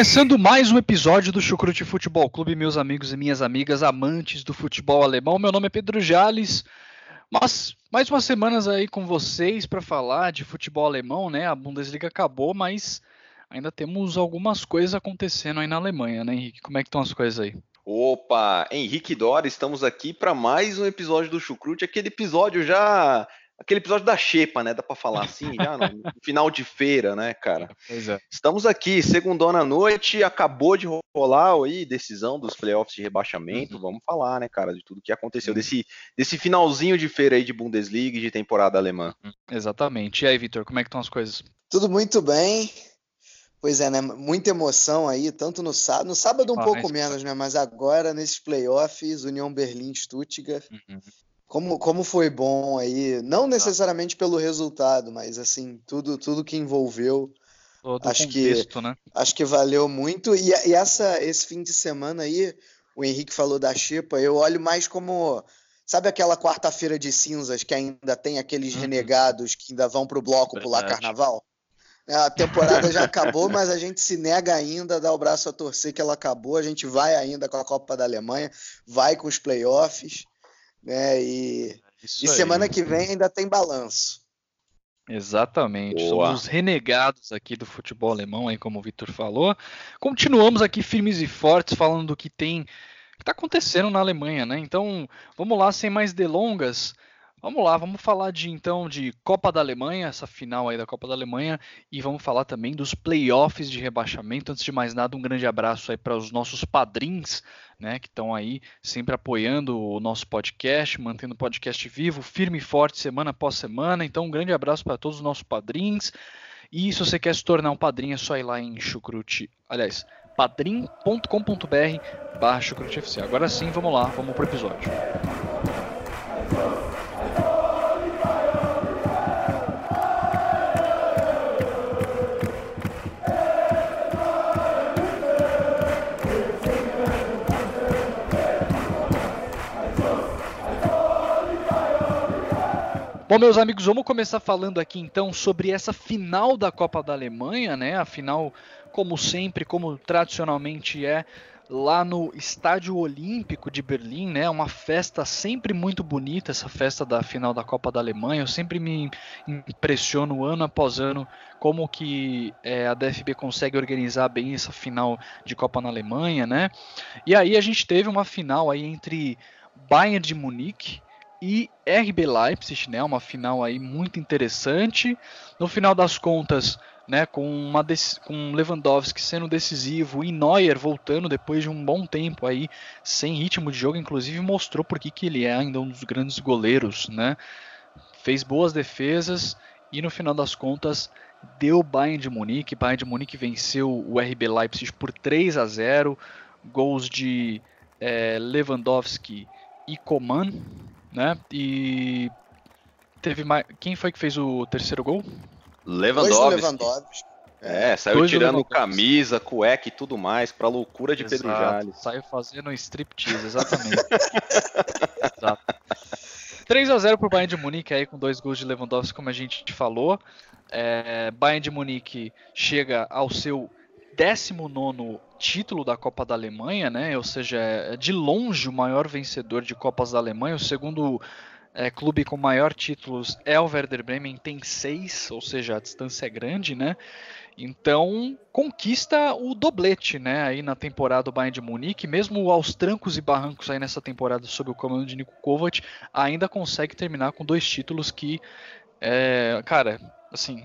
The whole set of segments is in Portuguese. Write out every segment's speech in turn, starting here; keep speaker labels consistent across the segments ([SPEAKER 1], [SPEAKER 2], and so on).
[SPEAKER 1] Começando mais um episódio do Chucrute Futebol Clube, meus amigos e minhas amigas amantes do futebol alemão. Meu nome é Pedro Jales, mas mais umas semanas aí com vocês para falar de futebol alemão, né? A Bundesliga acabou, mas ainda temos algumas coisas acontecendo aí na Alemanha, né, Henrique? Como é que estão as coisas aí?
[SPEAKER 2] Opa, Henrique Dora, estamos aqui para mais um episódio do Chucrute, aquele episódio já aquele episódio da Xepa, né? Dá para falar assim, já no final de feira, né, cara? Pois é. Estamos aqui, segundona noite, acabou de rolar aí decisão dos playoffs de rebaixamento. Uhum. Vamos falar, né, cara, de tudo que aconteceu uhum. desse, desse finalzinho de feira aí de Bundesliga e de temporada alemã.
[SPEAKER 1] Uhum. Exatamente. E aí, Vitor, como é que estão as coisas?
[SPEAKER 3] Tudo muito bem. Pois é, né? Muita emoção aí, tanto no sábado, no sábado um ah, pouco menos, né? Mas agora nesses playoffs, União Berlim Stuttgart. Uhum. Como, como foi bom aí, não necessariamente pelo resultado, mas assim, tudo, tudo que envolveu.
[SPEAKER 1] Todo acho contexto, que né?
[SPEAKER 3] acho que valeu muito. E, e, essa esse fim de semana aí, o Henrique falou da Chipa, eu olho mais como sabe aquela quarta-feira de cinzas que ainda tem aqueles uhum. renegados que ainda vão pro bloco Verdade. pular carnaval? É, a temporada já acabou, mas a gente se nega ainda a dar o braço a torcer que ela acabou. A gente vai ainda com a Copa da Alemanha, vai com os playoffs né? E, e semana que vem ainda tem balanço.
[SPEAKER 1] Exatamente, Boa. somos renegados aqui do futebol alemão, aí como o Vitor falou. Continuamos aqui firmes e fortes falando do que tem que está acontecendo na Alemanha, né? Então, vamos lá, sem mais delongas. Vamos lá, vamos falar de então de Copa da Alemanha, essa final aí da Copa da Alemanha, e vamos falar também dos playoffs de rebaixamento. Antes de mais nada, um grande abraço aí para os nossos padrinhos, né, que estão aí sempre apoiando o nosso podcast, mantendo o podcast vivo, firme e forte semana após semana. Então, um grande abraço para todos os nossos padrinhos. E se você quer se tornar um padrinho, é só ir lá em Chucrute, aliás, padrim.com.br barra Agora sim, vamos lá, vamos pro episódio. Bom, meus amigos, vamos começar falando aqui então sobre essa final da Copa da Alemanha, né? A final, como sempre, como tradicionalmente é, lá no Estádio Olímpico de Berlim, né? Uma festa sempre muito bonita, essa festa da final da Copa da Alemanha. Eu sempre me impressiono ano após ano como que é, a DFB consegue organizar bem essa final de Copa na Alemanha, né? E aí a gente teve uma final aí entre Bayern de Munique e RB Leipzig, né, uma final aí muito interessante. No final das contas, né, com, uma com Lewandowski sendo decisivo e Neuer voltando depois de um bom tempo aí sem ritmo de jogo, inclusive mostrou por que ele é ainda um dos grandes goleiros, né? Fez boas defesas e no final das contas deu Bayern de Munique. Bayern de Munique venceu o RB Leipzig por 3 a 0, gols de é, Lewandowski e Coman, né? E teve mais. Quem foi que fez o terceiro gol?
[SPEAKER 2] Lewandowski. Lewandowski. É, saiu Dois tirando camisa, cueca e tudo mais, pra loucura de Exato. Pedro Jales.
[SPEAKER 1] Saiu fazendo striptease, exatamente. Exato. 3 a 0 pro Bayern de Munique aí com dois gols de Lewandowski, como a gente falou. É, Bayern de Munique chega ao seu 19 título da Copa da Alemanha, né? Ou seja, é de longe o maior vencedor de Copas da Alemanha. O segundo é, clube com maior títulos é o Werder Bremen, tem seis, ou seja, a distância é grande, né? Então conquista o doblete, né? Aí na temporada do Bayern de Munique, mesmo aos trancos e barrancos aí nessa temporada sob o comando de Niko Kovac, ainda consegue terminar com dois títulos que, é, cara, assim,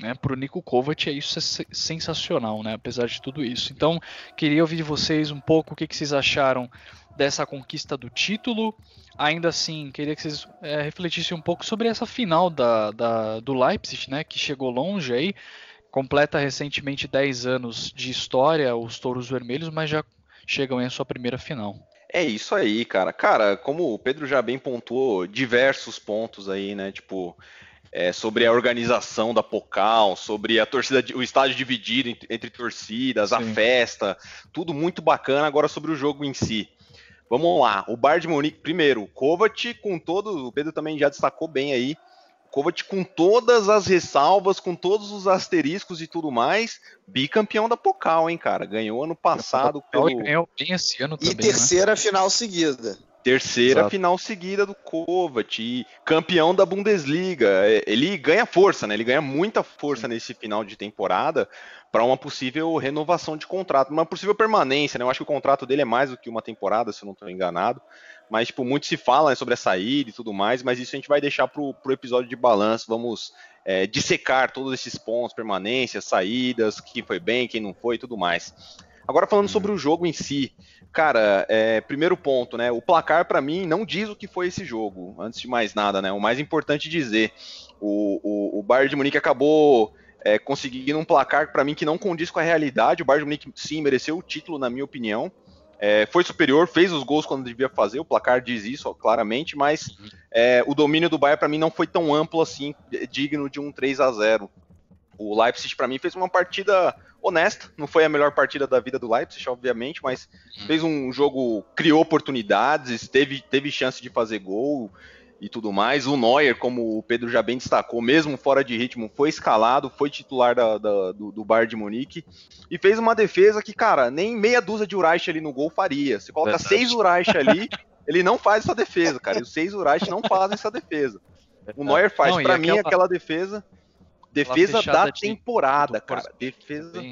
[SPEAKER 1] né, para o Nico Kovac, é isso é sensacional, né, apesar de tudo isso. Então, queria ouvir de vocês um pouco o que, que vocês acharam dessa conquista do título. Ainda assim, queria que vocês é, refletissem um pouco sobre essa final da, da, do Leipzig, né, que chegou longe aí, completa recentemente 10 anos de história, os Touros Vermelhos, mas já chegam em sua primeira final.
[SPEAKER 2] É isso aí, cara. Cara, como o Pedro já bem pontuou, diversos pontos aí, né? Tipo, é, sobre a organização da Pocal, sobre a torcida, o estádio dividido entre, entre torcidas, Sim. a festa, tudo muito bacana. Agora sobre o jogo em si. Vamos lá, o Bar de Munique, primeiro, o Kovac com todo, o Pedro também já destacou bem aí, Kovac com todas as ressalvas, com todos os asteriscos e tudo mais, bicampeão da Pocal, hein, cara? Ganhou ano passado pelo...
[SPEAKER 1] Ganhou bem esse ano
[SPEAKER 3] também, E né? terceira né? final seguida.
[SPEAKER 2] Terceira Exato. final seguida do Kovac, e campeão da Bundesliga. É, ele ganha força, né? Ele ganha muita força nesse final de temporada para uma possível renovação de contrato, uma possível permanência, né? Eu acho que o contrato dele é mais do que uma temporada, se eu não estou enganado. Mas, tipo, muito se fala né, sobre a saída e tudo mais, mas isso a gente vai deixar pro, pro episódio de balanço. Vamos é, dissecar todos esses pontos, permanências, saídas, quem foi bem, quem não foi e tudo mais. Agora falando sobre o jogo em si, cara, é, primeiro ponto, né? O placar para mim não diz o que foi esse jogo. Antes de mais nada, né? O mais importante dizer, o, o, o Bayern de Munique acabou é, conseguindo um placar para mim que não condiz com a realidade. O Bayern de Munique sim mereceu o título, na minha opinião. É, foi superior, fez os gols quando devia fazer, o placar diz isso ó, claramente, mas é, o domínio do Bayern para mim não foi tão amplo assim, digno de um 3 a 0 O Leipzig para mim fez uma partida honesta, não foi a melhor partida da vida do Leipzig, obviamente, mas fez um jogo, criou oportunidades, teve, teve chance de fazer gol, e tudo mais. O Neuer, como o Pedro já bem destacou, mesmo fora de ritmo, foi escalado, foi titular da, da, do, do Bayern de Munique e fez uma defesa que, cara, nem meia dúzia de Uraich ali no gol faria. Você coloca Verdade. seis Uraich ali, ele não faz essa defesa, cara. E os seis Uraich não fazem essa defesa. O Neuer faz. Para mim, aquela, aquela defesa, defesa da temporada, cara. Defesa.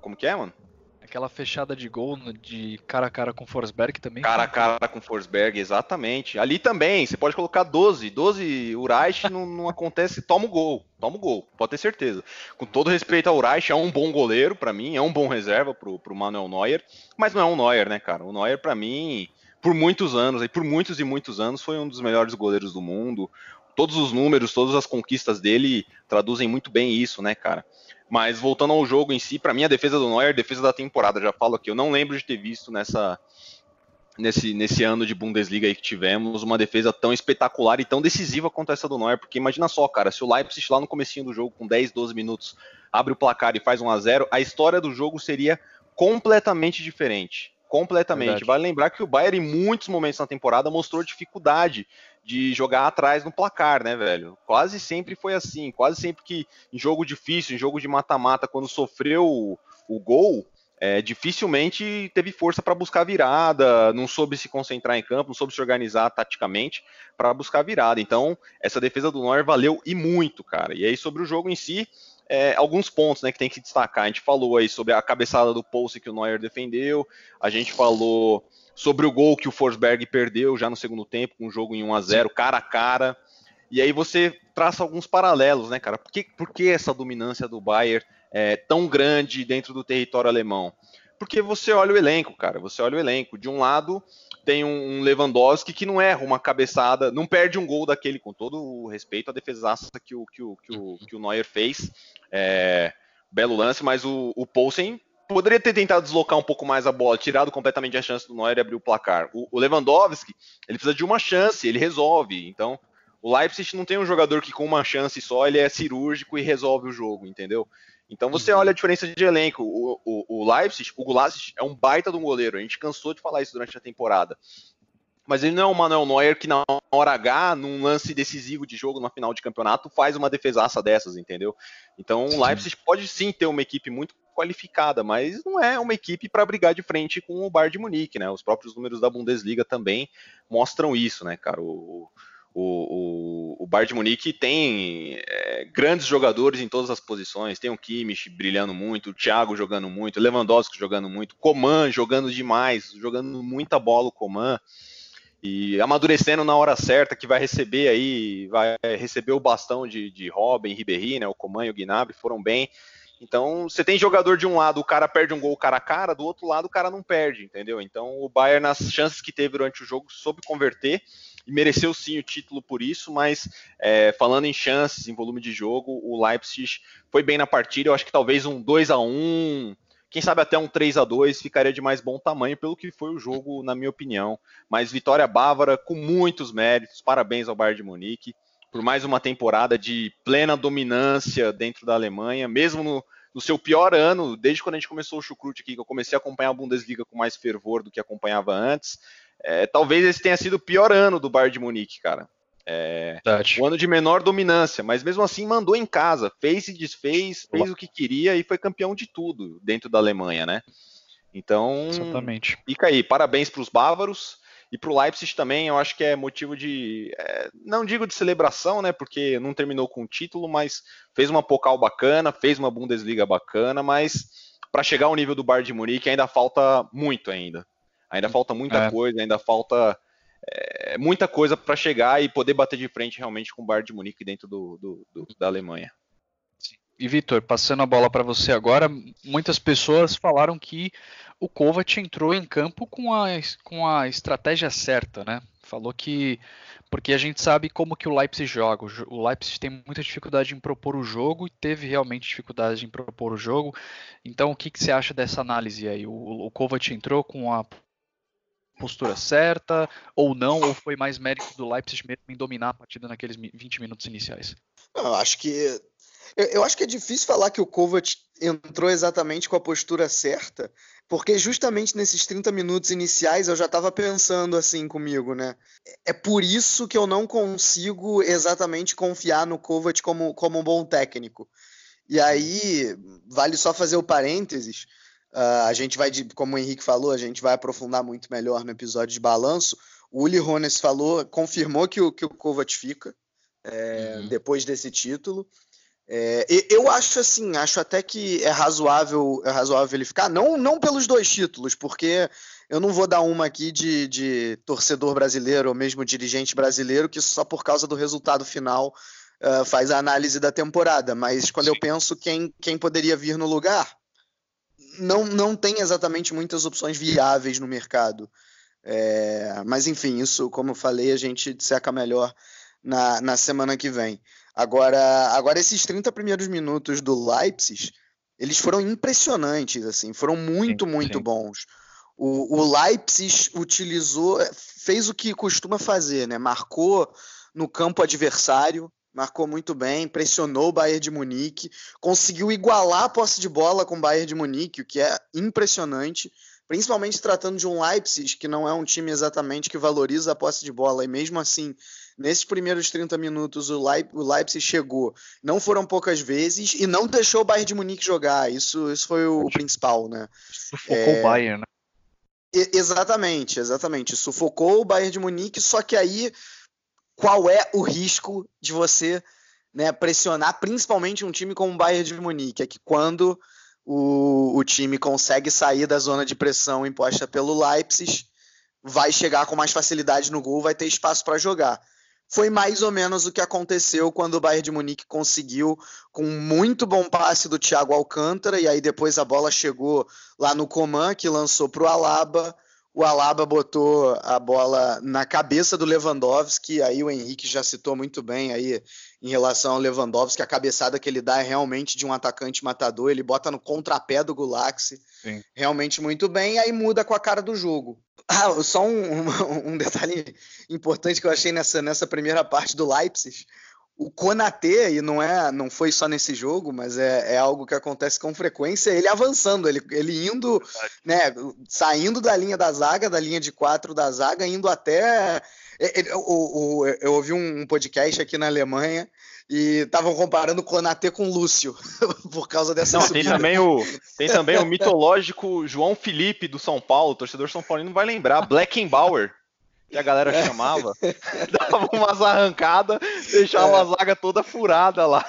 [SPEAKER 2] Como que é, mano?
[SPEAKER 1] Aquela fechada de gol de cara a cara com Forsberg também.
[SPEAKER 2] Cara a cara com Forsberg, exatamente. Ali também, você pode colocar 12. 12 Uraich não, não acontece, toma o gol. Toma o gol, pode ter certeza. Com todo respeito ao Uraich, é um bom goleiro para mim, é um bom reserva pro, pro Manuel Neuer, mas não é um Neuer, né, cara? O Neuer, para mim, por muitos anos, e por muitos e muitos anos, foi um dos melhores goleiros do mundo. Todos os números, todas as conquistas dele traduzem muito bem isso, né, cara? Mas voltando ao jogo em si, para mim a defesa do Neuer, defesa da temporada, já falo aqui, eu não lembro de ter visto nessa nesse, nesse ano de Bundesliga que tivemos uma defesa tão espetacular e tão decisiva quanto essa do Neuer, porque imagina só, cara, se o Leipzig lá no comecinho do jogo com 10, 12 minutos abre o placar e faz 1 a 0, a história do jogo seria completamente diferente. Completamente. Verdade. Vale lembrar que o Bayern, em muitos momentos na temporada, mostrou dificuldade de jogar atrás no placar, né, velho? Quase sempre foi assim. Quase sempre que em jogo difícil, em jogo de mata-mata, quando sofreu o, o gol, é, dificilmente teve força para buscar virada, não soube se concentrar em campo, não soube se organizar taticamente para buscar virada. Então, essa defesa do Neuer valeu e muito, cara. E aí, sobre o jogo em si, é, alguns pontos né, que tem que destacar. A gente falou aí sobre a cabeçada do Pulse que o Neuer defendeu, a gente falou sobre o gol que o Forsberg perdeu já no segundo tempo, com o jogo em 1 a 0 cara a cara. E aí você traça alguns paralelos, né, cara? Por que, por que essa dominância do Bayern é tão grande dentro do território alemão? Porque você olha o elenco, cara. Você olha o elenco. De um lado tem um Lewandowski que não erra uma cabeçada, não perde um gol daquele, com todo o respeito à defesaça que o, que o, que o, que o Neuer fez. É, belo lance, mas o, o Poulsen poderia ter tentado deslocar um pouco mais a bola, tirado completamente a chance do Neuer e abrir o placar. O, o, Lewandowski, ele precisa de uma chance, ele resolve. Então, o Leipzig não tem um jogador que com uma chance só ele é cirúrgico e resolve o jogo, entendeu? Então você uhum. olha a diferença de elenco. O, o, o Leipzig, o Gulasic é um baita de um goleiro. A gente cansou de falar isso durante a temporada mas ele não é o Manuel Neuer que na hora H, num lance decisivo de jogo na final de campeonato, faz uma defesaça dessas, entendeu? Então o Leipzig pode sim ter uma equipe muito qualificada, mas não é uma equipe para brigar de frente com o Bayern de Munique, né? Os próprios números da Bundesliga também mostram isso, né, cara? O, o, o, o Bayern de Munique tem é, grandes jogadores em todas as posições, tem o Kimmich brilhando muito, o Thiago jogando muito, o Lewandowski jogando muito, Coman jogando demais, jogando muita bola o Coman. E amadurecendo na hora certa, que vai receber aí, vai receber o bastão de, de Robin, Ribéry, né, o Coman e o Gnabry foram bem. Então, você tem jogador de um lado, o cara perde um gol cara a cara, do outro lado o cara não perde, entendeu? Então, o Bayern nas chances que teve durante o jogo soube converter e mereceu sim o título por isso, mas é, falando em chances, em volume de jogo, o Leipzig foi bem na partida. Eu acho que talvez um 2 a 1 quem sabe até um 3 a 2 ficaria de mais bom tamanho pelo que foi o jogo, na minha opinião. Mas vitória bávara com muitos méritos. Parabéns ao Bayern de Munique por mais uma temporada de plena dominância dentro da Alemanha, mesmo no, no seu pior ano, desde quando a gente começou o Chucrute aqui, que eu comecei a acompanhar a Bundesliga com mais fervor do que acompanhava antes. É, talvez esse tenha sido o pior ano do Bayern de Munique, cara. É, o ano de menor dominância, mas mesmo assim mandou em casa, fez e desfez, fez o que queria e foi campeão de tudo dentro da Alemanha, né? Então,
[SPEAKER 1] Exatamente.
[SPEAKER 2] fica aí, parabéns para os bávaros. E para o Leipzig também, eu acho que é motivo de, é, não digo de celebração, né, porque não terminou com o título, mas fez uma Pokal bacana, fez uma Bundesliga bacana, mas para chegar ao nível do Bayern de Munique ainda falta muito ainda. Ainda falta muita é. coisa, ainda falta é, muita coisa para chegar e poder bater de frente realmente com o Bayern de Munique dentro do, do, do da Alemanha.
[SPEAKER 1] E Vitor, passando a bola para você agora, muitas pessoas falaram que o Kovac entrou em campo com a, com a estratégia certa, né? Falou que porque a gente sabe como que o Leipzig joga. O Leipzig tem muita dificuldade em propor o jogo e teve realmente dificuldade em propor o jogo. Então, o que, que você acha dessa análise aí? O, o Kovac entrou com a postura certa ou não? Ou foi mais mérito do Leipzig mesmo em dominar a partida naqueles 20 minutos iniciais?
[SPEAKER 3] Eu acho que eu, eu, acho que é difícil falar que o Kovac entrou exatamente com a postura certa, porque justamente nesses 30 minutos iniciais eu já estava pensando assim comigo, né? É por isso que eu não consigo exatamente confiar no Kovac como, como um bom técnico. E aí, vale só fazer o parênteses. Uh, a gente vai, como o Henrique falou, a gente vai aprofundar muito melhor no episódio de balanço. O Uli Rones falou, confirmou que o, que o Kovac fica é, uhum. depois desse título. É, eu acho assim, acho até que é razoável, é razoável ele ficar, não, não pelos dois títulos, porque eu não vou dar uma aqui de, de torcedor brasileiro ou mesmo dirigente brasileiro que só por causa do resultado final uh, faz a análise da temporada, mas quando eu penso quem, quem poderia vir no lugar, não, não tem exatamente muitas opções viáveis no mercado. É, mas enfim, isso, como eu falei, a gente disseca melhor na, na semana que vem. Agora, agora esses 30 primeiros minutos do Leipzig, eles foram impressionantes, assim, foram muito, sim, muito sim. bons. O, o, Leipzig utilizou, fez o que costuma fazer, né? Marcou no campo adversário, marcou muito bem, pressionou o Bayern de Munique, conseguiu igualar a posse de bola com o Bayern de Munique, o que é impressionante, principalmente tratando de um Leipzig que não é um time exatamente que valoriza a posse de bola, e mesmo assim Nesses primeiros 30 minutos, o, Leip, o Leipzig chegou. Não foram poucas vezes e não deixou o Bayern de Munique jogar. Isso, isso foi o, o principal, né?
[SPEAKER 1] Sufocou é... o Bayern, né?
[SPEAKER 3] exatamente, exatamente. Sufocou o Bayern de Munique, só que aí qual é o risco de você né, pressionar principalmente um time como o Bayern de Munique? É que quando o, o time consegue sair da zona de pressão imposta pelo Leipzig, vai chegar com mais facilidade no gol, vai ter espaço para jogar foi mais ou menos o que aconteceu quando o Bayern de Munique conseguiu com um muito bom passe do Thiago Alcântara e aí depois a bola chegou lá no Coman que lançou para o Alaba. O Alaba botou a bola na cabeça do Lewandowski, aí o Henrique já citou muito bem aí em relação ao Lewandowski, a cabeçada que ele dá é realmente de um atacante matador, ele bota no contrapé do Gulaxi, realmente muito bem, aí muda com a cara do jogo. Ah, só um, um, detalhe importante que eu achei nessa, nessa primeira parte do Leipzig, o Konatê, e não é, não foi só nesse jogo, mas é, é algo que acontece com frequência, ele avançando, ele, ele indo, né, saindo da linha da zaga, da linha de quatro da zaga, indo até. Ele, o, o, eu ouvi um podcast aqui na Alemanha e estavam comparando o Konatê com o Lúcio por causa dessa
[SPEAKER 2] não, Tem também, o, tem também o mitológico João Felipe do São Paulo, o torcedor São Paulino não vai lembrar, Blackenbauer que a galera é. chamava, dava umas arrancadas, deixava é. a zaga toda furada lá.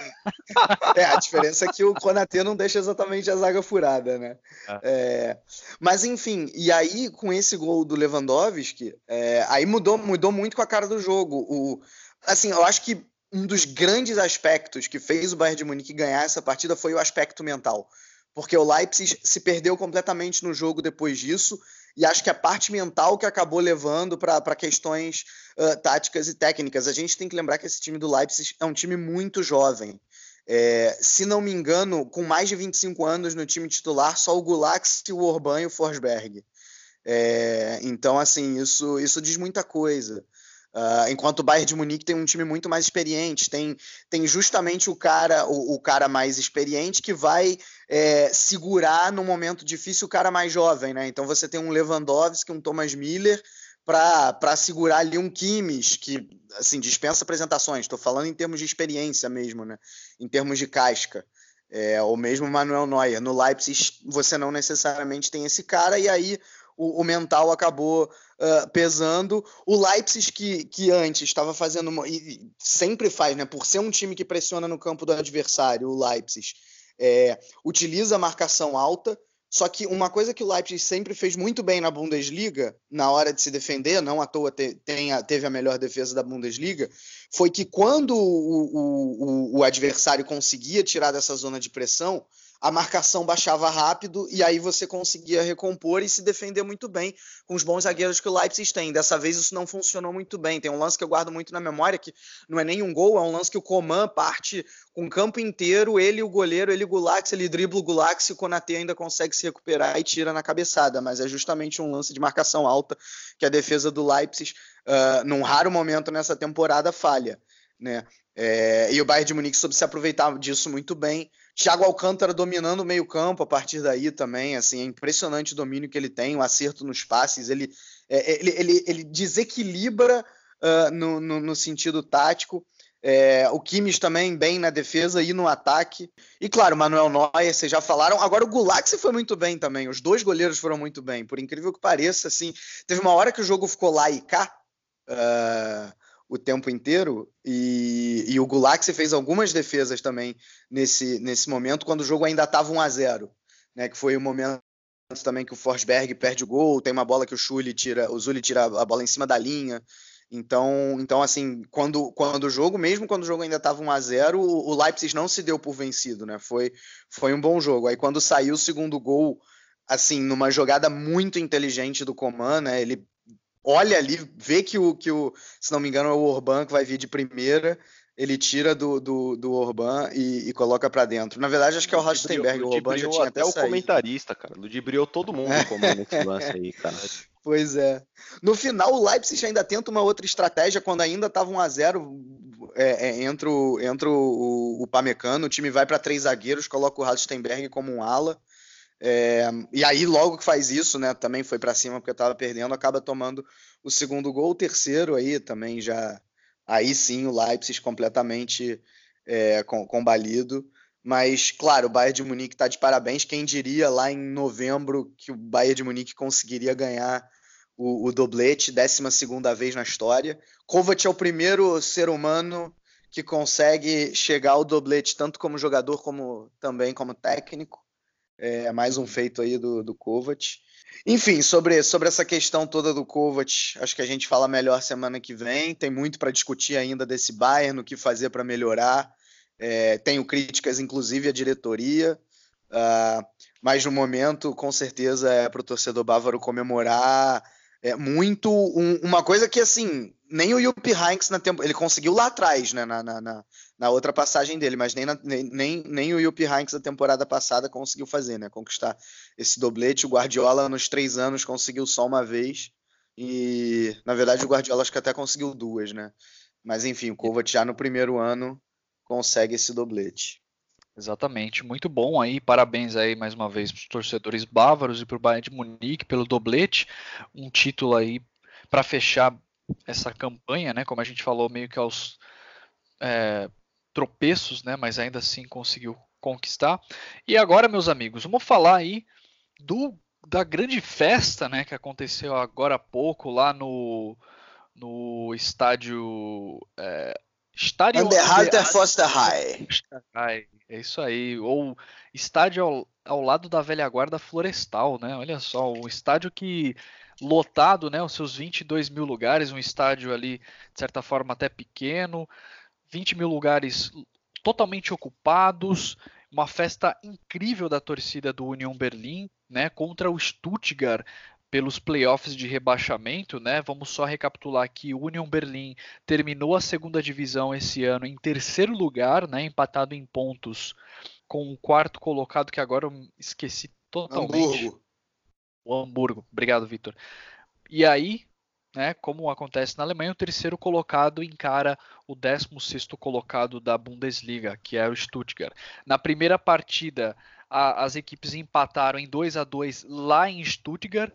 [SPEAKER 3] É, a diferença é que o Konatê não deixa exatamente a zaga furada, né? É. é mas enfim, e aí com esse gol do Lewandowski, é, aí mudou, mudou muito com a cara do jogo. O, assim, eu acho que um dos grandes aspectos que fez o Bayern de Munique ganhar essa partida foi o aspecto mental porque o Leipzig se perdeu completamente no jogo depois disso, e acho que a parte mental que acabou levando para questões uh, táticas e técnicas. A gente tem que lembrar que esse time do Leipzig é um time muito jovem. É, se não me engano, com mais de 25 anos no time titular, só o Gulax, o Orban e o Forsberg. É, então, assim, isso, isso diz muita coisa. Uh, enquanto o Bayern de Munique tem um time muito mais experiente, tem, tem justamente o cara o, o cara mais experiente que vai é, segurar no momento difícil o cara mais jovem, né? Então você tem um Lewandowski, um Thomas Miller para segurar ali um Kimmich, que assim dispensa apresentações. Estou falando em termos de experiência mesmo, né? Em termos de casca. É, ou mesmo Manuel Neuer. No Leipzig você não necessariamente tem esse cara, e aí o, o mental acabou uh, pesando. O Leipzig, que, que antes estava fazendo. E sempre faz, né? Por ser um time que pressiona no campo do adversário, o Leipzig é, utiliza a marcação alta. Só que uma coisa que o Leipzig sempre fez muito bem na Bundesliga, na hora de se defender, não à toa te, tenha, teve a melhor defesa da Bundesliga, foi que quando o, o, o, adversário conseguia tirar dessa zona de pressão, a marcação baixava rápido e aí você conseguia recompor e se defender muito bem com os bons zagueiros que o Leipzig tem. Dessa vez isso não funcionou muito bem. Tem um lance que eu guardo muito na memória que não é nem um gol, é um lance que o Coman parte com o campo inteiro, ele o goleiro, ele o Gulax, ele dribla o Gulax e o Konaté ainda consegue se recuperar e tira na cabeçada, mas é justamente um lance de marcação alta que a defesa do Leipzig, uh, num raro momento nessa temporada, falha. Né? É, e o Bayern de Munique soube se aproveitar disso muito bem. Thiago Alcântara dominando o meio-campo a partir daí também, assim, é impressionante o domínio que ele tem, o acerto nos passes, ele, é, é ele, ele, ele, desequilibra uh, no, no, no, sentido tático. É, o Kimmich também bem na defesa e no ataque. E claro, Manuel Neuer, vocês já falaram. Agora o Gulax foi muito bem também. Os dois goleiros foram muito bem. Por incrível que pareça, assim, teve uma hora que o jogo ficou lá e cá. Uh, o tempo inteiro e, e o Gulaxi fez algumas defesas também nesse, nesse momento, quando o jogo ainda estava 1 a 0 né, que foi o momento também que o Forsberg perde o gol, tem uma bola que o Schulli tira, o Zulli tira a bola em cima da linha. Então, então assim, quando, quando o jogo, mesmo quando o jogo ainda estava 1 a 0, o, o Leipzig não se deu por vencido, né? Foi, foi um bom jogo. Aí quando saiu o segundo gol, assim, numa jogada muito inteligente do Coman, né? Ele olha ali, vê que o, que o, se não me engano, é o Orban que vai vir de primeira, ele tira do, do, do Orban e, e coloca para dentro. Na verdade, acho que é o Rastenberg, o Orban já tinha até,
[SPEAKER 2] até o comentarista, cara. Ludibriou todo mundo é. como nesse lance aí, cara.
[SPEAKER 3] Pois é. No final, o Leipzig ainda tenta uma outra estratégia quando ainda estava 1 a 0 é, é, entra, o, entra o, o Pamecano, o time vai para três zagueiros, coloca o Rastenberg como um ala. É, e aí, logo que faz isso, né? Também foi para cima porque estava perdendo, acaba tomando o segundo gol, o terceiro aí também já. Aí sim, o Leipzig completamente é, combalido. Mas, claro, o Bayern de Munique está de parabéns. Quem diria lá em novembro que o Bayern de Munique conseguiria ganhar o, o doblete, 12 vez na história. Kovac é o primeiro ser humano que consegue chegar ao doblete, tanto como jogador como também como técnico. É mais um feito aí do, do Kovac. Enfim, sobre, sobre essa questão toda do Kovac, acho que a gente fala melhor semana que vem. Tem muito para discutir ainda desse Bayern, o que fazer para melhorar. É, tenho críticas, inclusive, à diretoria. Uh, mas no momento, com certeza, é para o torcedor bávaro comemorar é, muito um, uma coisa que, assim, nem o Yuppie Hanks na ele conseguiu lá atrás, né, na, na, na outra passagem dele, mas nem, na, nem, nem, o Yuppie Hanks da temporada passada conseguiu fazer, né, conquistar esse doblete. O Guardiola nos três anos conseguiu só uma vez e, na verdade, o Guardiola acho que até conseguiu duas, né. Mas enfim, o Kovac já no primeiro ano consegue esse doblete.
[SPEAKER 1] Exatamente, muito bom aí, parabéns aí mais uma vez para os torcedores bávaros e para o Bayern de Munique pelo doblete, um título aí para fechar essa campanha, né? Como a gente falou, meio que aos é, tropeços, né? Mas ainda assim conseguiu conquistar. E agora, meus amigos, vamos falar aí do da grande festa, né? Que aconteceu agora há pouco lá no no estádio
[SPEAKER 3] é, Estádio Underhalter Foster High.
[SPEAKER 1] É isso aí. Ou estádio ao, ao lado da velha guarda florestal, né? Olha só, um estádio que lotado, né? Os seus 22 mil lugares, um estádio ali, de certa forma, até pequeno, 20 mil lugares totalmente ocupados, uma festa incrível da torcida do Union Berlim, né, contra o Stuttgart pelos playoffs de rebaixamento, né? Vamos só recapitular aqui: o Union Berlim terminou a segunda divisão esse ano em terceiro lugar, né? Empatado em pontos com o quarto colocado que agora eu esqueci totalmente. Hamburgo. O Hamburgo. Obrigado, Vitor. E aí, né, como acontece na Alemanha, o terceiro colocado encara o 16 colocado da Bundesliga, que é o Stuttgart. Na primeira partida, a, as equipes empataram em 2 a 2 lá em Stuttgart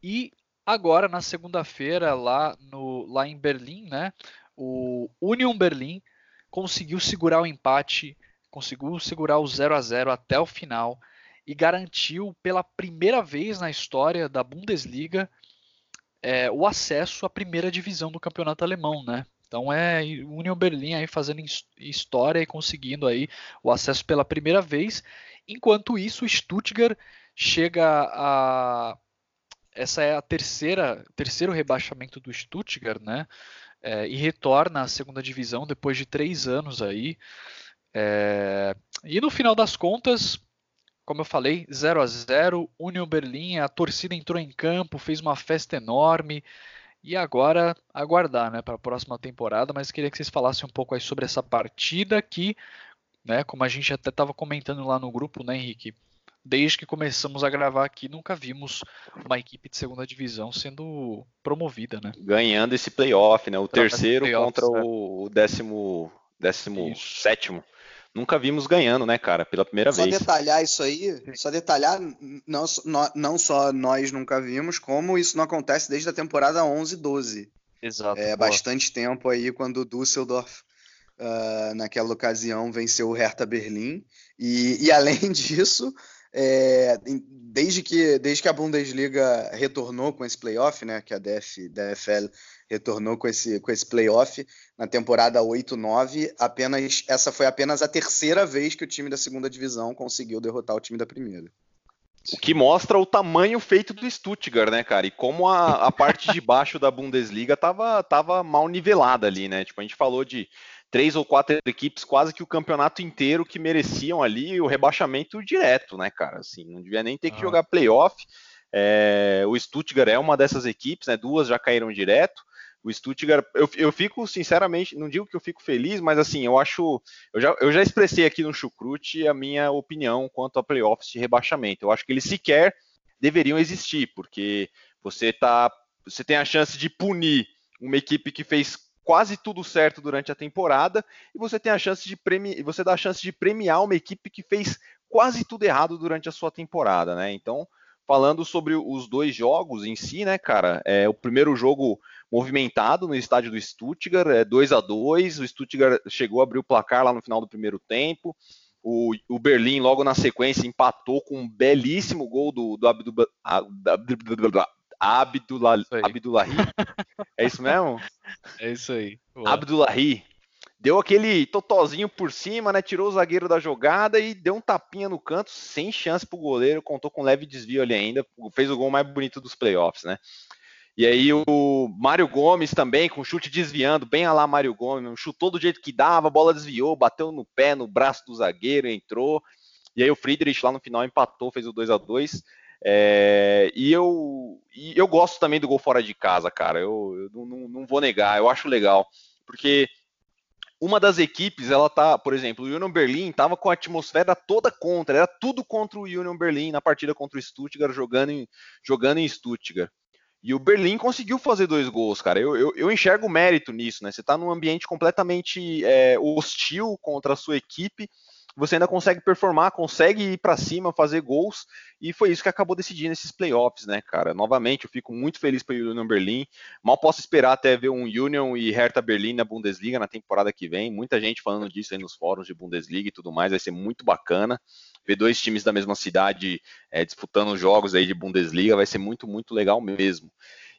[SPEAKER 1] e agora na segunda-feira lá no lá em Berlim, né, o Union Berlim conseguiu segurar o empate, conseguiu segurar o 0 a 0 até o final e garantiu pela primeira vez na história da Bundesliga é, o acesso à primeira divisão do campeonato alemão, né? Então é Union Berlim aí fazendo história e conseguindo aí o acesso pela primeira vez. Enquanto isso, Stuttgart chega a essa é a terceira terceiro rebaixamento do Stuttgart, né? É, e retorna à segunda divisão depois de três anos aí. É, e no final das contas, como eu falei, 0 a 0 Union Berlim, a torcida entrou em campo, fez uma festa enorme. E agora aguardar né, para a próxima temporada, mas queria que vocês falassem um pouco aí sobre essa partida que, né, como a gente até estava comentando lá no grupo, né, Henrique? Desde que começamos a gravar aqui, nunca vimos uma equipe de segunda divisão sendo promovida, né?
[SPEAKER 2] Ganhando esse playoff, né? O terceiro contra é. o décimo, décimo sétimo nunca vimos ganhando, né, cara, pela primeira
[SPEAKER 3] só
[SPEAKER 2] vez.
[SPEAKER 3] Só detalhar isso aí, só detalhar, não, não só nós nunca vimos, como isso não acontece desde a temporada 11 12.
[SPEAKER 1] Exato.
[SPEAKER 3] É boa. bastante tempo aí quando o Düsseldorf, uh, naquela ocasião, venceu o Hertha Berlim. E, e além disso, é, desde, que, desde que a Bundesliga retornou com esse playoff, né, que a DF, DFL retornou com esse, com esse playoff na temporada 8-9, apenas essa foi apenas a terceira vez que o time da segunda divisão conseguiu derrotar o time da primeira.
[SPEAKER 2] O que mostra o tamanho feito do Stuttgart, né, cara? E como a, a parte de baixo da Bundesliga tava, tava mal nivelada ali, né? Tipo, a gente falou de três ou quatro equipes quase que o campeonato inteiro que mereciam ali o rebaixamento direto, né, cara? Assim, não devia nem ter que ah. jogar playoff. É, o Stuttgart é uma dessas equipes, né? Duas já caíram direto. O Stuttgart, eu, eu fico sinceramente, não digo que eu fico feliz, mas assim, eu acho, eu já, eu já expressei aqui no Chucrute a minha opinião quanto a playoffs de rebaixamento. Eu acho que eles sequer deveriam existir, porque você tá, você tem a chance de punir uma equipe que fez quase tudo certo durante a temporada e você tem a chance de premiar, você dá a chance de premiar uma equipe que fez quase tudo errado durante a sua temporada, né? Então, falando sobre os dois jogos em si, né, cara? É o primeiro jogo movimentado no estádio do Stuttgart, é 2 a 2 O Stuttgart chegou a abrir o placar lá no final do primeiro tempo. O, o Berlim, logo na sequência, empatou com um belíssimo gol do, do Abdu, Abdullah, Abdullahi. É isso mesmo?
[SPEAKER 1] É isso aí.
[SPEAKER 2] Boa. Abdullahi. Deu aquele totozinho por cima, né? Tirou o zagueiro da jogada e deu um tapinha no canto, sem chance pro goleiro. Contou com leve desvio ali ainda. Fez o gol mais bonito dos playoffs, né? E aí o Mário Gomes também, com chute desviando, bem a lá Mário Gomes, chutou do jeito que dava, a bola desviou, bateu no pé, no braço do zagueiro, entrou. E aí o Friedrich lá no final empatou, fez o 2 a 2 é, e, eu, e eu gosto também do gol fora de casa, cara. Eu, eu não, não, vou negar, eu acho legal. Porque uma das equipes, ela tá, por exemplo, o Union Berlin tava com a atmosfera toda contra, era tudo contra o Union Berlin na partida contra o Stuttgart, jogando em, jogando em Stuttgart. E o Berlim conseguiu fazer dois gols, cara. Eu, eu, eu enxergo mérito nisso, né? Você tá num ambiente completamente é, hostil contra a sua equipe você ainda consegue performar, consegue ir para cima, fazer gols, e foi isso que acabou decidindo esses playoffs, né, cara? Novamente, eu fico muito feliz pelo Union Berlim. Mal posso esperar até ver um Union e Hertha Berlim na Bundesliga na temporada que vem. Muita gente falando disso aí nos fóruns de Bundesliga e tudo mais, vai ser muito bacana. Ver dois times da mesma cidade é, disputando jogos aí de Bundesliga vai ser muito, muito legal mesmo.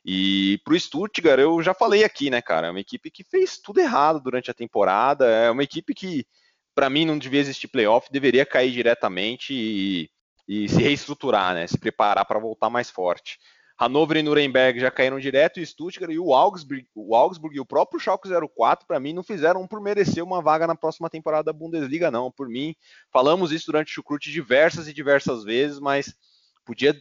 [SPEAKER 2] E pro Stuttgart, eu já falei aqui, né, cara? É uma equipe que fez tudo errado durante a temporada. É uma equipe que para mim não devia existir playoff, deveria cair diretamente e, e se reestruturar, né? Se preparar para voltar mais forte. Hannover e Nuremberg já caíram direto, e Stuttgart e o Augsburg, o Augsburg e o próprio Schalke 04, para mim, não fizeram por merecer uma vaga na próxima temporada da Bundesliga, não. Por mim, falamos isso durante o Chucrute diversas e diversas vezes, mas podia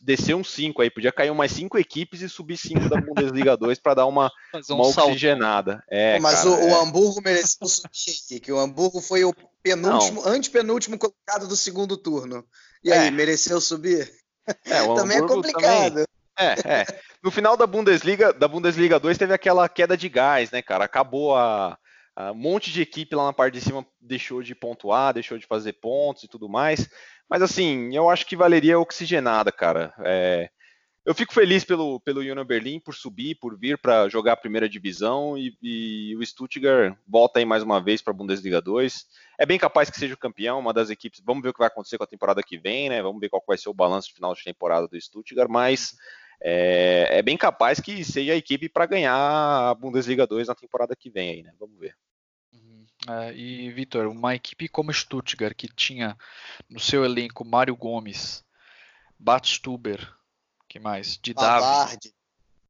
[SPEAKER 2] descer uns 5 aí, podia cair umas 5 equipes e subir 5 da Bundesliga 2 para dar uma, um uma oxigenada. É,
[SPEAKER 3] mas cara, o, é. o, Hamburgo mereceu subir, que o Hamburgo foi o penúltimo, antepenúltimo colocado do segundo turno. E aí, é. mereceu subir? É, também é complicado. Também,
[SPEAKER 2] é, é. No final da Bundesliga, da Bundesliga 2 teve aquela queda de gás, né, cara? Acabou a, a, um monte de equipe lá na parte de cima deixou de pontuar, deixou de fazer pontos e tudo mais. Mas assim, eu acho que valeria oxigenada, cara. É, eu fico feliz pelo, pelo Union Berlin por subir, por vir para jogar a primeira divisão e, e, o Stuttgart volta aí mais uma vez para a Bundesliga 2. É bem capaz que seja o campeão, uma das equipes. Vamos ver o que vai acontecer com a temporada que vem, né? Vamos ver qual vai ser o balanço de final de temporada do Stuttgart, mas é, é bem capaz que seja a equipe para ganhar a Bundesliga 2 na temporada que vem aí, né? Vamos ver.
[SPEAKER 1] É, e Vitor, uma equipe como Stuttgart que tinha no seu elenco Mário Gomes, Batstuber, que mais? Pavard.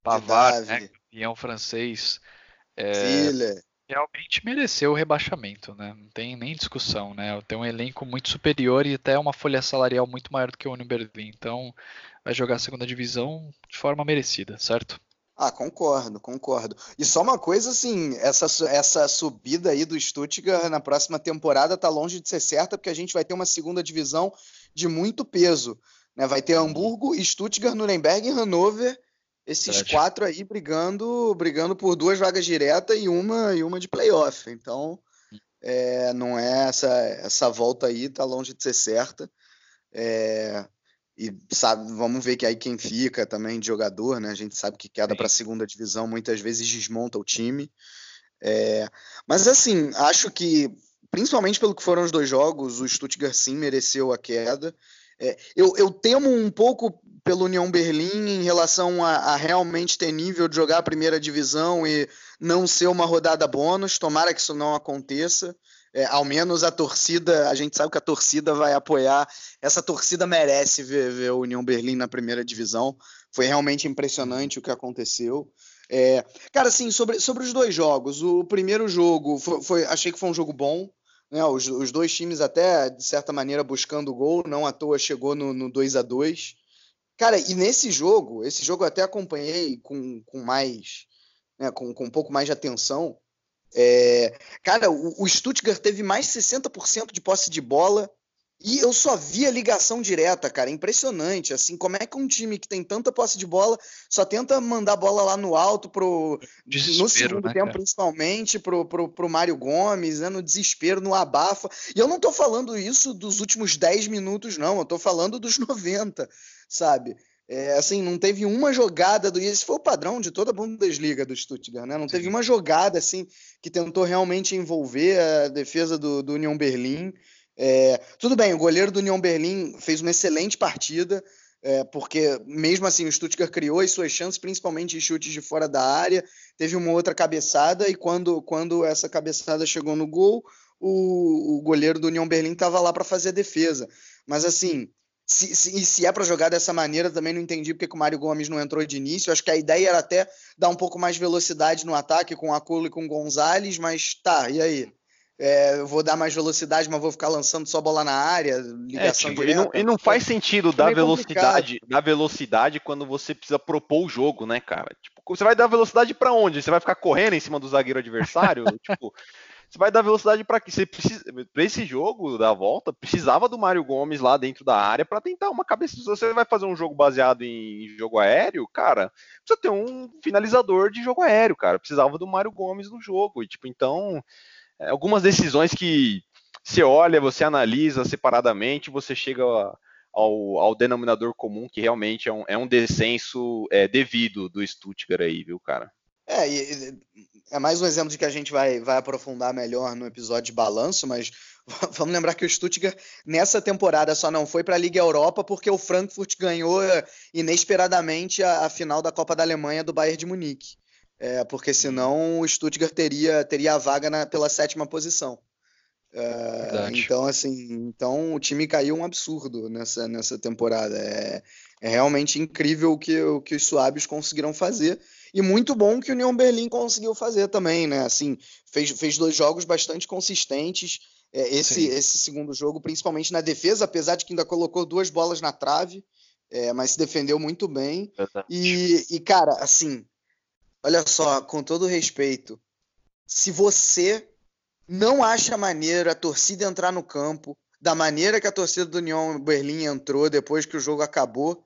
[SPEAKER 1] Pavard, né? Campeão francês. É, realmente mereceu o rebaixamento, né? Não tem nem discussão, né? Tem um elenco muito superior e até uma folha salarial muito maior do que o Union Berlin. Então, vai jogar a segunda divisão de forma merecida, certo?
[SPEAKER 3] Ah, concordo, concordo. E só uma coisa, assim, essa, essa subida aí do Stuttgart na próxima temporada tá longe de ser certa, porque a gente vai ter uma segunda divisão de muito peso. Né? Vai ter Hamburgo, Stuttgart, Nuremberg e Hannover. Esses Verdade. quatro aí brigando, brigando por duas vagas diretas e uma e uma de playoff. Então, é, não é essa essa volta aí tá longe de ser certa. É, e sabe, vamos ver que aí quem fica também de jogador, né? A gente sabe que queda para a segunda divisão muitas vezes desmonta o time. É, mas assim, acho que principalmente pelo que foram os dois jogos, o Stuttgart sim mereceu a queda. É, eu, eu, temo um pouco pelo União Berlim em relação a, a, realmente ter nível de jogar a primeira divisão e não ser uma rodada bônus. Tomara que isso não aconteça. É, ao menos a torcida, a gente sabe que a torcida vai apoiar. Essa torcida merece ver, ver o União Berlim na primeira divisão. Foi realmente impressionante o que aconteceu. É, cara, assim, sobre, sobre os dois jogos. O primeiro jogo foi, foi achei que foi um jogo bom. Né, os, os, dois times até, de certa maneira, buscando o gol, não à toa chegou no, no 2 a 2 Cara, e nesse jogo, esse jogo eu até acompanhei com, com mais, né, com, com um pouco mais de atenção. É, cara, o, o Stuttgart teve mais 60% de posse de bola e eu só via ligação direta, cara. Impressionante. Assim, como é que um time que tem tanta posse de bola só tenta mandar a bola lá no alto pro. Desespero, no segundo né, tempo, cara? principalmente, pro, pro, pro Mário Gomes, né, no desespero, no abafa. E eu não tô falando isso dos últimos 10 minutos, não. Eu tô falando dos 90, sabe? É, assim, não teve uma jogada do. E esse foi o padrão de toda a Bundesliga do Stuttgart, né? Não teve uma jogada assim que tentou realmente envolver a defesa do, do União Berlim. É, tudo bem, o goleiro do União Berlim fez uma excelente partida, é, porque mesmo assim o Stuttgart criou as suas chances, principalmente em chutes de fora da área. Teve uma outra cabeçada, e quando, quando essa cabeçada chegou no gol, o, o goleiro do União Berlim estava lá para fazer a defesa. Mas assim, se, se, se é para jogar dessa maneira, também não entendi porque o Mário Gomes não entrou de início. Acho que a ideia era até dar um pouco mais de velocidade no ataque com a Aculo e com o Gonzalez, mas tá, e aí? é, vou dar mais velocidade, mas vou ficar lançando só bola na área, ligação é, tipo,
[SPEAKER 2] direta. E não, e não faz sentido dar velocidade, dar velocidade quando você precisa propor o jogo, né, cara? Tipo, você vai dar velocidade para onde? Você vai ficar correndo em cima do zagueiro adversário? tipo, você vai dar velocidade para quê? Você precisa para esse jogo da volta, precisava do Mário Gomes lá dentro da área para tentar uma cabeça. Se você vai fazer um jogo baseado em jogo aéreo, cara, precisa ter um finalizador de jogo aéreo, cara. Precisava do Mário Gomes no jogo. E tipo, então, é, algumas decisões que você olha, você analisa separadamente, você chega ao, ao denominador comum, que realmente é um, é um descenso é, devido do Stuttgart aí, viu, cara?
[SPEAKER 3] É, e, é mais um exemplo de que a gente vai, vai aprofundar melhor no episódio de balanço, mas vamos lembrar que o Stuttgart nessa temporada só não foi para a Liga Europa porque o Frankfurt ganhou inesperadamente a, a, final da Copa da Alemanha do Bayern de Munique. É, porque senão o Stuttgart teria, teria a vaga na, pela sétima posição. Uh, então, assim, então o time caiu um absurdo nessa, nessa temporada. É, é realmente incrível o que, o que os suábios conseguiram fazer. E muito bom que o União Berlim conseguiu fazer também, né? Assim, fez, fez dois jogos bastante consistentes. É, esse, esse segundo jogo, principalmente na defesa, apesar de que ainda colocou duas bolas na trave, é, mas se defendeu muito bem. E, e, cara, assim, olha só, com todo respeito, se você não acha maneiro a torcida entrar no campo da maneira que a torcida do União Berlim entrou depois que o jogo acabou.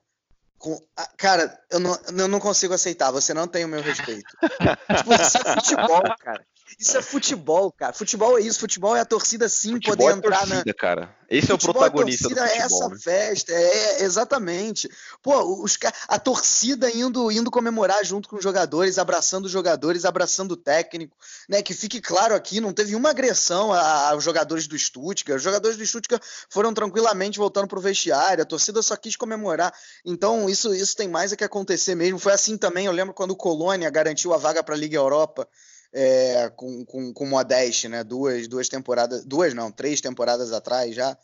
[SPEAKER 3] Com... Cara, eu não, eu não consigo aceitar. Você não tem o meu respeito. tipo, isso é futebol, cara. Isso é futebol, cara. Futebol é isso. Futebol é a torcida sim futebol poder é entrar
[SPEAKER 2] torcida, na. cara. Esse futebol, é o protagonista a torcida do
[SPEAKER 3] futebol. É essa
[SPEAKER 2] né?
[SPEAKER 3] festa, é exatamente. Pô, os, a torcida indo, indo comemorar junto com os jogadores, abraçando os jogadores, abraçando o técnico, né? Que fique claro aqui, não teve uma agressão aos jogadores do Stuttgart. Os jogadores do Stuttgart foram tranquilamente voltando pro vestiário. A torcida só quis comemorar. Então isso, isso tem mais a que acontecer mesmo. Foi assim também. Eu lembro quando o Colônia garantiu a vaga para a Liga Europa é, com, com, com Modeste, né? Duas, duas temporadas, duas não, três temporadas atrás já.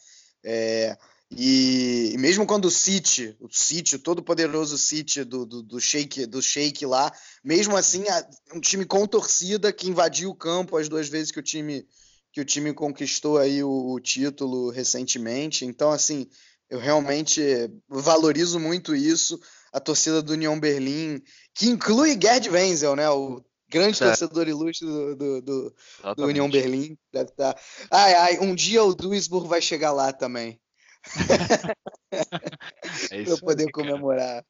[SPEAKER 3] É, e, e, mesmo quando o City, o City, o todo poderoso City do, do, do Sheik, do Sheik lá, mesmo assim, um time com torcida que invadiu o campo as duas vezes que o time que o time conquistou aí o, o título recentemente. Então, assim, eu realmente valorizo muito isso. A torcida do União Berlim, que inclui Gerd Wenzel, né? O grande certo. torcedor ilustre do, do, do, do, União Berlim. Deve estar. Tá. Ai, ai, um dia o Duisburg vai chegar lá também. é para poder comemorar.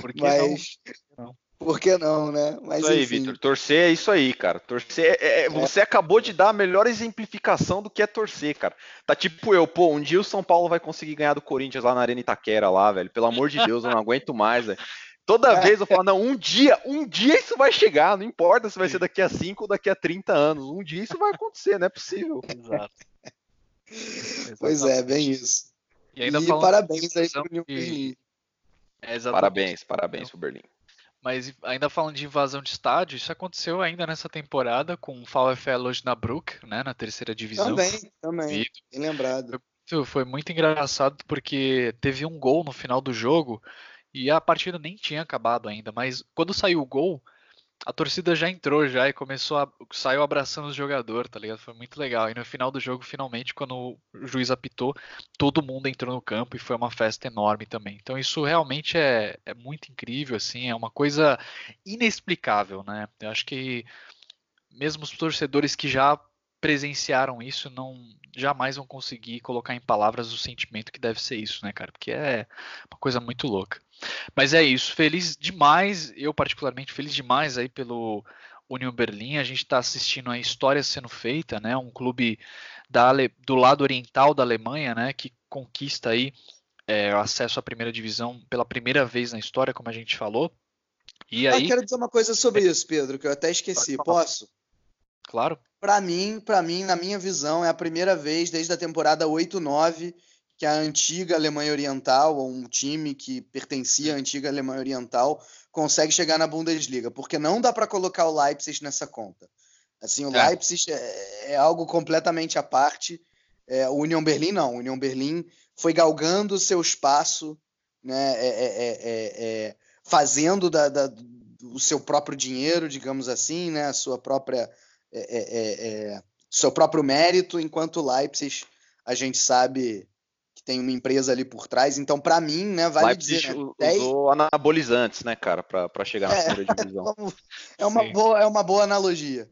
[SPEAKER 3] Por que Mas... não? Por que não, né?
[SPEAKER 2] Mas isso aí, Vitor. Torcer é isso aí, cara. Torcer é, é, é, Você acabou de dar a melhor exemplificação do que é torcer, cara. Tá tipo eu, pô, um dia o São Paulo vai conseguir ganhar do Corinthians lá na Arena Itaquera, lá, velho. Pelo amor de Deus, eu não aguento mais, velho. Toda é. vez eu falo, não, um dia, um dia isso vai chegar, não importa se vai ser daqui a 5 ou daqui a 30 anos, um dia isso vai acontecer, não é possível. Exato.
[SPEAKER 3] Pois é, bem isso.
[SPEAKER 1] E ainda e parabéns aí pro New Berlim.
[SPEAKER 2] É, parabéns, parabéns pro Berlim.
[SPEAKER 1] Mas ainda falando de invasão de estádio, isso aconteceu ainda nessa temporada com o VfL Osnabrück, né, na terceira divisão.
[SPEAKER 3] Também, também, bem lembrado.
[SPEAKER 1] Foi, foi muito engraçado porque teve um gol no final do jogo e a partida nem tinha acabado ainda, mas quando saiu o gol, a torcida já entrou já e começou a saiu abraçando o jogador, tá ligado? Foi muito legal. E no final do jogo, finalmente, quando o juiz apitou, todo mundo entrou no campo e foi uma festa enorme também. Então isso realmente é, é muito incrível, assim, é uma coisa inexplicável, né? Eu acho que mesmo os torcedores que já presenciaram isso não jamais vão conseguir colocar em palavras o sentimento que deve ser isso, né, cara? Porque é uma coisa muito louca. Mas é isso, feliz demais, eu particularmente feliz demais aí pelo Union Berlim. A gente está assistindo a história sendo feita, né? Um clube da, do lado oriental da Alemanha, né? Que conquista aí é, acesso à primeira divisão pela primeira vez na história, como a gente falou. E ah, aí...
[SPEAKER 3] quero dizer uma coisa sobre isso, Pedro, que eu até esqueci. Posso?
[SPEAKER 1] Claro.
[SPEAKER 3] Para mim, para mim, na minha visão, é a primeira vez desde a temporada 8-9 que a antiga Alemanha Oriental, ou um time que pertencia à antiga Alemanha Oriental, consegue chegar na Bundesliga, porque não dá para colocar o Leipzig nessa conta. Assim, o é. Leipzig é, é, algo completamente à parte. É, o Union Berlim não. O Union Berlim foi galgando o seu espaço, né, é, é, é fazendo da, da, o seu próprio dinheiro, digamos assim, né, a sua própria seu próprio mérito, enquanto o Leipzig a gente sabe tem uma empresa ali por trás. Então, para mim, né, vale Leipzig dizer,
[SPEAKER 2] né, usou anabolizantes, né, cara, para chegar na é, primeira divisão.
[SPEAKER 3] É uma boa, é uma boa analogia.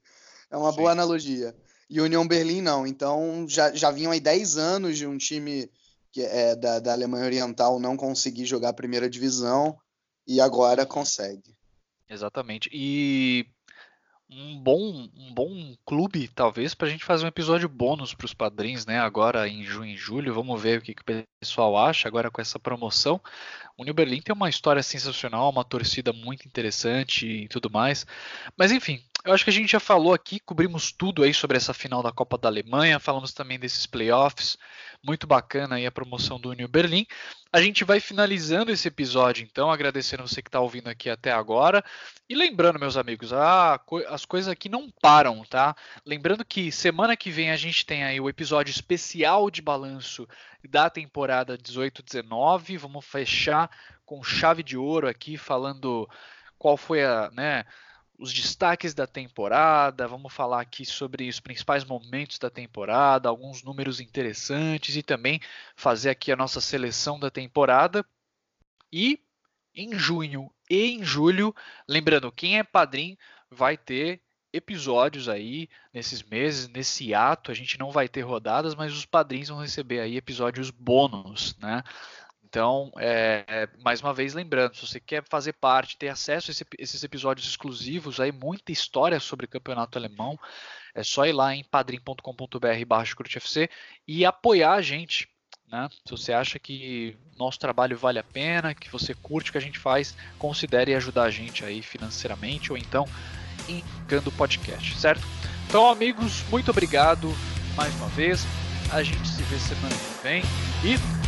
[SPEAKER 3] É uma Sim. boa analogia. E União Berlim não. Então, já, já vinham aí 10 anos de um time que é da, da Alemanha Oriental não conseguir jogar a primeira divisão e agora consegue.
[SPEAKER 1] Exatamente. E um bom, um bom clube, talvez, para a gente fazer um episódio bônus para os padrinhos, né? Agora em junho e julho, vamos ver o que, que, o pessoal acha agora com essa promoção. O New Berlin tem uma história sensacional, uma torcida muito interessante e tudo mais. Mas enfim, eu acho que a gente já falou aqui, cobrimos tudo aí sobre essa final da Copa da Alemanha, falamos também desses playoffs, muito bacana aí a promoção do Union Berlim. A gente vai finalizando esse episódio, então, agradecendo você que está ouvindo aqui até agora. E lembrando, meus amigos, ah, as coisas aqui não param, tá? Lembrando que semana que vem a gente tem aí o episódio especial de balanço da temporada 18-19. Vamos fechar com chave de ouro aqui, falando qual foi a, né, os destaques da temporada, vamos falar aqui sobre os principais momentos da temporada, alguns números interessantes e também fazer aqui a nossa seleção da temporada. E em junho e em julho, lembrando, quem é padrinho vai ter episódios aí nesses meses, nesse ato, a gente não vai ter rodadas, mas os padrinhos vão receber aí episódios bônus, né? Então, é, mais uma vez lembrando, se você quer fazer parte, ter acesso a esse, esses episódios exclusivos, aí muita história sobre campeonato alemão, é só ir lá em padrim.com.br/crutfc e apoiar a gente. Né? Se você acha que nosso trabalho vale a pena, que você curte o que a gente faz, considere ajudar a gente aí financeiramente ou então indicando o podcast, certo? Então, amigos, muito obrigado mais uma vez. A gente se vê semana que vem e